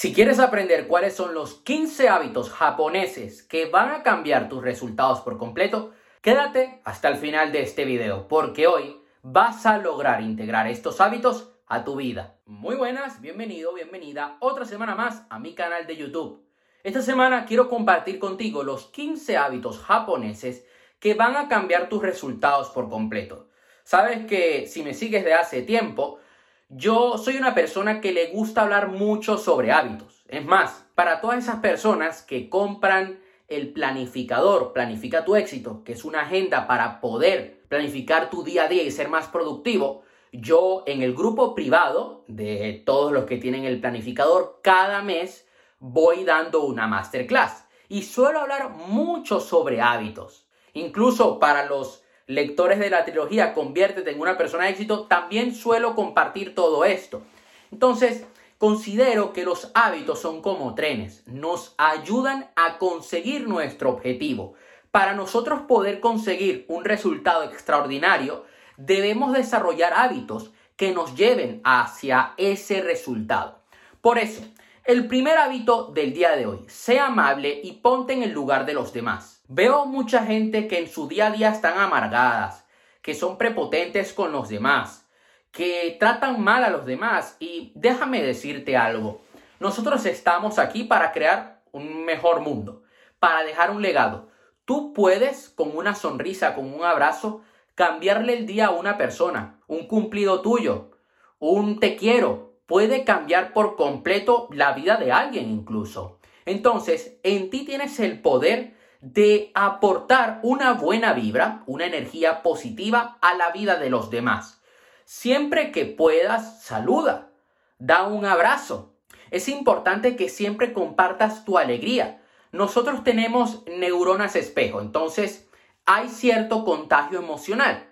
Si quieres aprender cuáles son los 15 hábitos japoneses que van a cambiar tus resultados por completo, quédate hasta el final de este video, porque hoy vas a lograr integrar estos hábitos a tu vida. Muy buenas, bienvenido, bienvenida otra semana más a mi canal de YouTube. Esta semana quiero compartir contigo los 15 hábitos japoneses que van a cambiar tus resultados por completo. Sabes que si me sigues de hace tiempo, yo soy una persona que le gusta hablar mucho sobre hábitos. Es más, para todas esas personas que compran el planificador, planifica tu éxito, que es una agenda para poder planificar tu día a día y ser más productivo, yo en el grupo privado de todos los que tienen el planificador, cada mes voy dando una masterclass y suelo hablar mucho sobre hábitos. Incluso para los lectores de la trilogía Conviértete en una persona de éxito, también suelo compartir todo esto. Entonces, considero que los hábitos son como trenes, nos ayudan a conseguir nuestro objetivo. Para nosotros poder conseguir un resultado extraordinario, debemos desarrollar hábitos que nos lleven hacia ese resultado. Por eso, el primer hábito del día de hoy, sea amable y ponte en el lugar de los demás. Veo mucha gente que en su día a día están amargadas, que son prepotentes con los demás, que tratan mal a los demás y déjame decirte algo. Nosotros estamos aquí para crear un mejor mundo, para dejar un legado. Tú puedes, con una sonrisa, con un abrazo, cambiarle el día a una persona, un cumplido tuyo, un te quiero, puede cambiar por completo la vida de alguien incluso. Entonces, en ti tienes el poder de aportar una buena vibra, una energía positiva a la vida de los demás. Siempre que puedas, saluda, da un abrazo. Es importante que siempre compartas tu alegría. Nosotros tenemos neuronas espejo, entonces hay cierto contagio emocional.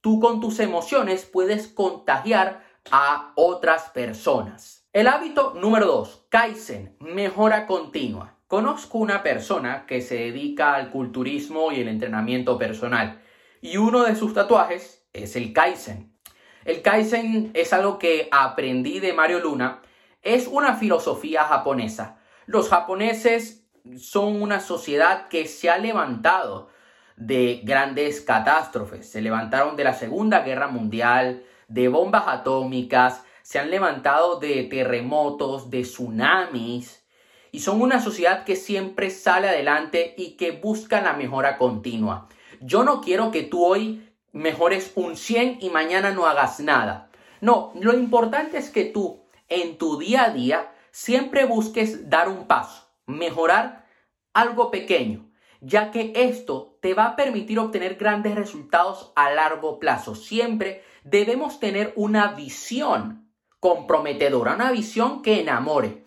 Tú con tus emociones puedes contagiar a otras personas. El hábito número 2, Kaizen, mejora continua. Conozco una persona que se dedica al culturismo y el entrenamiento personal y uno de sus tatuajes es el Kaizen. El Kaizen es algo que aprendí de Mario Luna, es una filosofía japonesa. Los japoneses son una sociedad que se ha levantado de grandes catástrofes. Se levantaron de la Segunda Guerra Mundial, de bombas atómicas, se han levantado de terremotos, de tsunamis, y son una sociedad que siempre sale adelante y que busca la mejora continua. Yo no quiero que tú hoy mejores un 100 y mañana no hagas nada. No, lo importante es que tú en tu día a día siempre busques dar un paso, mejorar algo pequeño, ya que esto te va a permitir obtener grandes resultados a largo plazo. Siempre debemos tener una visión comprometedora, una visión que enamore.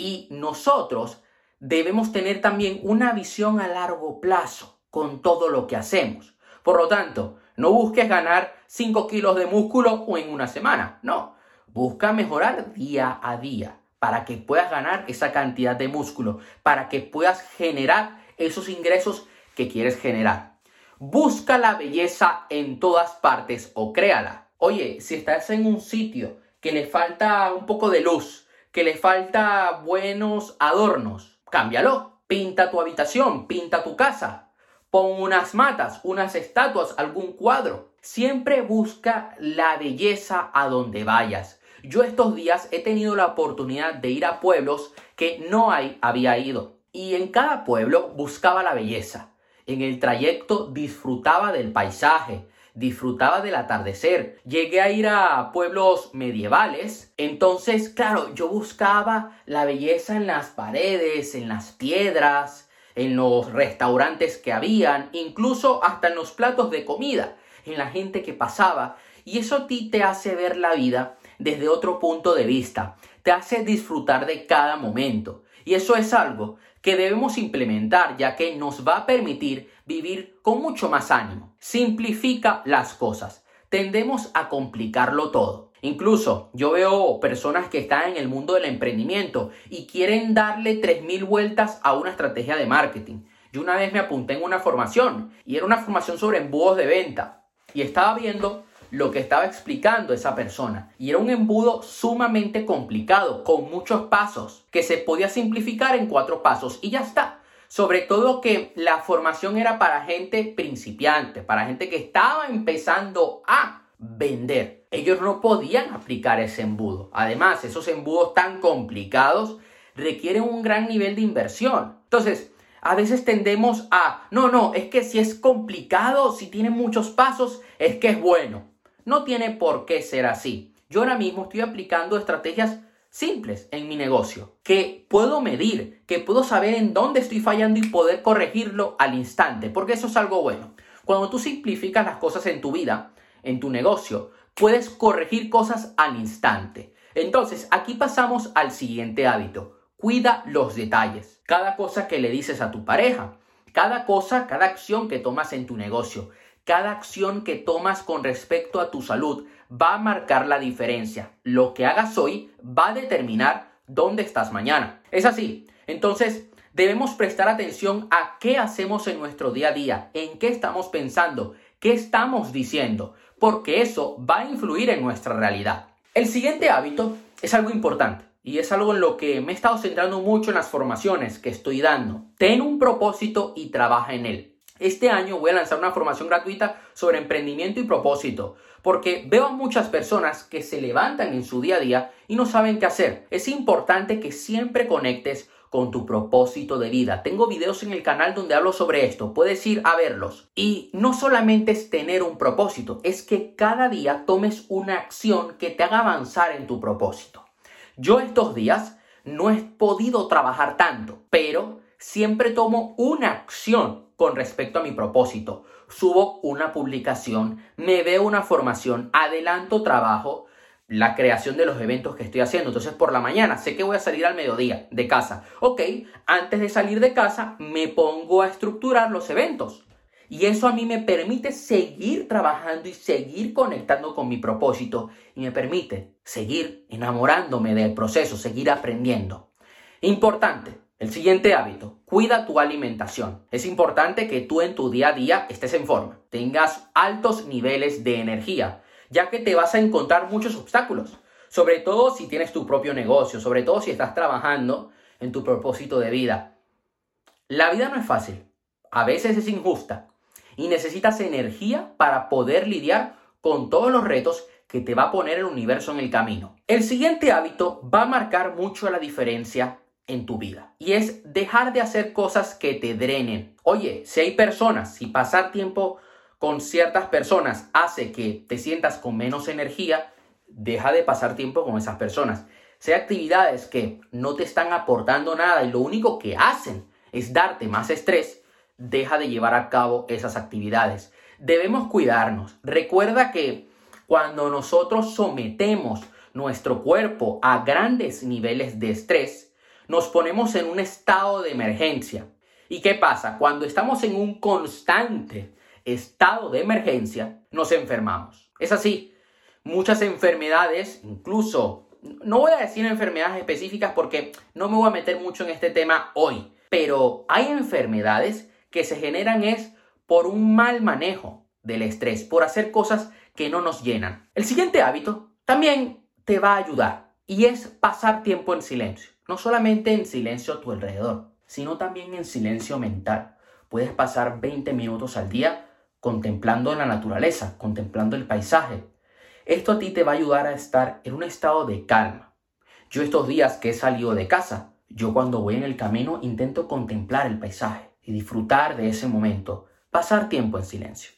Y nosotros debemos tener también una visión a largo plazo con todo lo que hacemos. Por lo tanto, no busques ganar 5 kilos de músculo o en una semana. No, busca mejorar día a día para que puedas ganar esa cantidad de músculo, para que puedas generar esos ingresos que quieres generar. Busca la belleza en todas partes o créala. Oye, si estás en un sitio que le falta un poco de luz, que le falta buenos adornos, cámbialo. Pinta tu habitación, pinta tu casa. Pon unas matas, unas estatuas, algún cuadro. Siempre busca la belleza a donde vayas. Yo estos días he tenido la oportunidad de ir a pueblos que no había ido y en cada pueblo buscaba la belleza. En el trayecto disfrutaba del paisaje, disfrutaba del atardecer. Llegué a ir a pueblos medievales, entonces, claro, yo buscaba la belleza en las paredes, en las piedras, en los restaurantes que habían, incluso hasta en los platos de comida, en la gente que pasaba. Y eso a ti te hace ver la vida desde otro punto de vista, te hace disfrutar de cada momento. Y eso es algo que debemos implementar ya que nos va a permitir vivir con mucho más ánimo. Simplifica las cosas. Tendemos a complicarlo todo. Incluso yo veo personas que están en el mundo del emprendimiento y quieren darle 3.000 vueltas a una estrategia de marketing. Yo una vez me apunté en una formación y era una formación sobre embudos de venta y estaba viendo lo que estaba explicando esa persona. Y era un embudo sumamente complicado, con muchos pasos, que se podía simplificar en cuatro pasos y ya está. Sobre todo que la formación era para gente principiante, para gente que estaba empezando a vender. Ellos no podían aplicar ese embudo. Además, esos embudos tan complicados requieren un gran nivel de inversión. Entonces, a veces tendemos a, no, no, es que si es complicado, si tiene muchos pasos, es que es bueno. No tiene por qué ser así. Yo ahora mismo estoy aplicando estrategias simples en mi negocio, que puedo medir, que puedo saber en dónde estoy fallando y poder corregirlo al instante, porque eso es algo bueno. Cuando tú simplificas las cosas en tu vida, en tu negocio, puedes corregir cosas al instante. Entonces, aquí pasamos al siguiente hábito Cuida los detalles. Cada cosa que le dices a tu pareja, cada cosa, cada acción que tomas en tu negocio, cada acción que tomas con respecto a tu salud va a marcar la diferencia. Lo que hagas hoy va a determinar dónde estás mañana. Es así. Entonces, debemos prestar atención a qué hacemos en nuestro día a día, en qué estamos pensando, qué estamos diciendo, porque eso va a influir en nuestra realidad. El siguiente hábito es algo importante y es algo en lo que me he estado centrando mucho en las formaciones que estoy dando. Ten un propósito y trabaja en él. Este año voy a lanzar una formación gratuita sobre emprendimiento y propósito, porque veo a muchas personas que se levantan en su día a día y no saben qué hacer. Es importante que siempre conectes con tu propósito de vida. Tengo videos en el canal donde hablo sobre esto, puedes ir a verlos. Y no solamente es tener un propósito, es que cada día tomes una acción que te haga avanzar en tu propósito. Yo estos días no he podido trabajar tanto, pero siempre tomo una acción con respecto a mi propósito. Subo una publicación, me veo una formación, adelanto trabajo, la creación de los eventos que estoy haciendo. Entonces por la mañana sé que voy a salir al mediodía de casa. Ok, antes de salir de casa me pongo a estructurar los eventos. Y eso a mí me permite seguir trabajando y seguir conectando con mi propósito. Y me permite seguir enamorándome del proceso, seguir aprendiendo. Importante, el siguiente hábito, cuida tu alimentación. Es importante que tú en tu día a día estés en forma, tengas altos niveles de energía, ya que te vas a encontrar muchos obstáculos. Sobre todo si tienes tu propio negocio, sobre todo si estás trabajando en tu propósito de vida. La vida no es fácil, a veces es injusta, y necesitas energía para poder lidiar con todos los retos que te va a poner el universo en el camino. El siguiente hábito va a marcar mucho la diferencia en tu vida y es dejar de hacer cosas que te drenen. Oye, si hay personas, si pasar tiempo con ciertas personas hace que te sientas con menos energía, deja de pasar tiempo con esas personas. Hay actividades que no te están aportando nada y lo único que hacen es darte más estrés, deja de llevar a cabo esas actividades. Debemos cuidarnos. Recuerda que cuando nosotros sometemos nuestro cuerpo a grandes niveles de estrés, nos ponemos en un estado de emergencia. ¿Y qué pasa? Cuando estamos en un constante estado de emergencia, nos enfermamos. Es así. Muchas enfermedades, incluso, no voy a decir enfermedades específicas porque no me voy a meter mucho en este tema hoy, pero hay enfermedades que se generan es por un mal manejo del estrés, por hacer cosas que no nos llenan. El siguiente hábito también te va a ayudar y es pasar tiempo en silencio. No solamente en silencio a tu alrededor, sino también en silencio mental. Puedes pasar 20 minutos al día contemplando la naturaleza, contemplando el paisaje. Esto a ti te va a ayudar a estar en un estado de calma. Yo estos días que he salido de casa, yo cuando voy en el camino intento contemplar el paisaje y disfrutar de ese momento, pasar tiempo en silencio.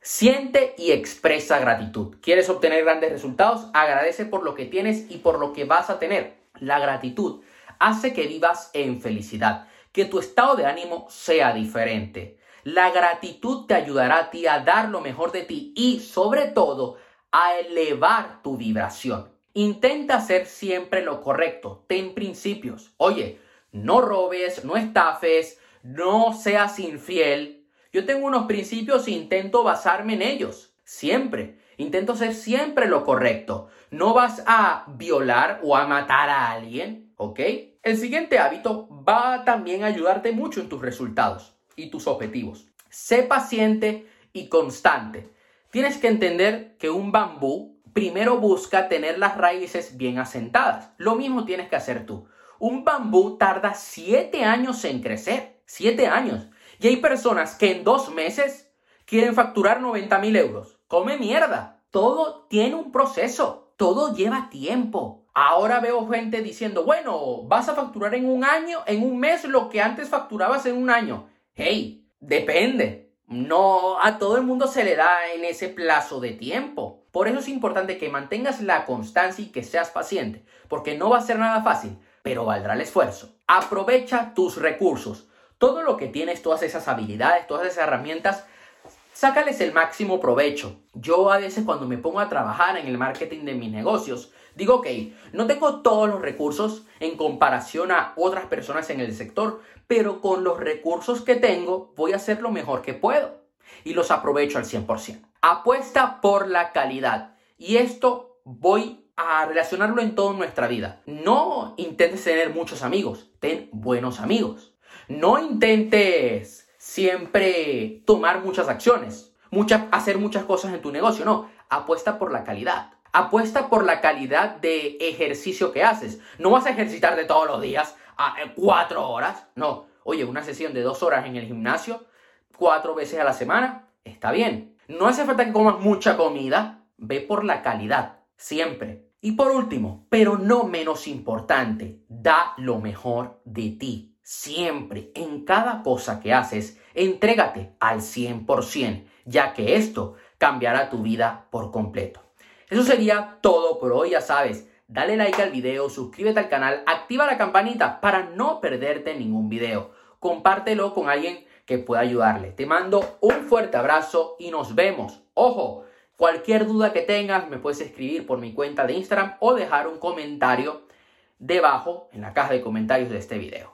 Siente y expresa gratitud. ¿Quieres obtener grandes resultados? Agradece por lo que tienes y por lo que vas a tener. La gratitud hace que vivas en felicidad, que tu estado de ánimo sea diferente. La gratitud te ayudará a ti a dar lo mejor de ti y, sobre todo, a elevar tu vibración. Intenta hacer siempre lo correcto. Ten principios. Oye, no robes, no estafes, no seas infiel. Yo tengo unos principios e intento basarme en ellos, siempre. Intento hacer siempre lo correcto. No vas a violar o a matar a alguien, ¿ok? El siguiente hábito va también a ayudarte mucho en tus resultados y tus objetivos. Sé paciente y constante. Tienes que entender que un bambú primero busca tener las raíces bien asentadas. Lo mismo tienes que hacer tú. Un bambú tarda 7 años en crecer. 7 años. Y hay personas que en dos meses quieren facturar 90 mil euros. Come mierda. Todo tiene un proceso. Todo lleva tiempo. Ahora veo gente diciendo, bueno, vas a facturar en un año, en un mes, lo que antes facturabas en un año. Hey, depende. No a todo el mundo se le da en ese plazo de tiempo. Por eso es importante que mantengas la constancia y que seas paciente, porque no va a ser nada fácil, pero valdrá el esfuerzo. Aprovecha tus recursos. Todo lo que tienes, todas esas habilidades, todas esas herramientas, sácales el máximo provecho. Yo a veces cuando me pongo a trabajar en el marketing de mis negocios, digo, ok, no tengo todos los recursos en comparación a otras personas en el sector, pero con los recursos que tengo voy a hacer lo mejor que puedo y los aprovecho al 100%. Apuesta por la calidad y esto voy a relacionarlo en toda nuestra vida. No intentes tener muchos amigos, ten buenos amigos. No intentes siempre tomar muchas acciones, hacer muchas cosas en tu negocio, no, apuesta por la calidad. Apuesta por la calidad de ejercicio que haces. No vas a ejercitarte todos los días a cuatro horas. No. Oye, una sesión de dos horas en el gimnasio, cuatro veces a la semana, está bien. No hace falta que comas mucha comida. Ve por la calidad. Siempre. Y por último, pero no menos importante, da lo mejor de ti. Siempre, en cada cosa que haces, entrégate al 100%, ya que esto cambiará tu vida por completo. Eso sería todo por hoy, ya sabes. Dale like al video, suscríbete al canal, activa la campanita para no perderte ningún video. Compártelo con alguien que pueda ayudarle. Te mando un fuerte abrazo y nos vemos. Ojo, cualquier duda que tengas me puedes escribir por mi cuenta de Instagram o dejar un comentario debajo en la caja de comentarios de este video.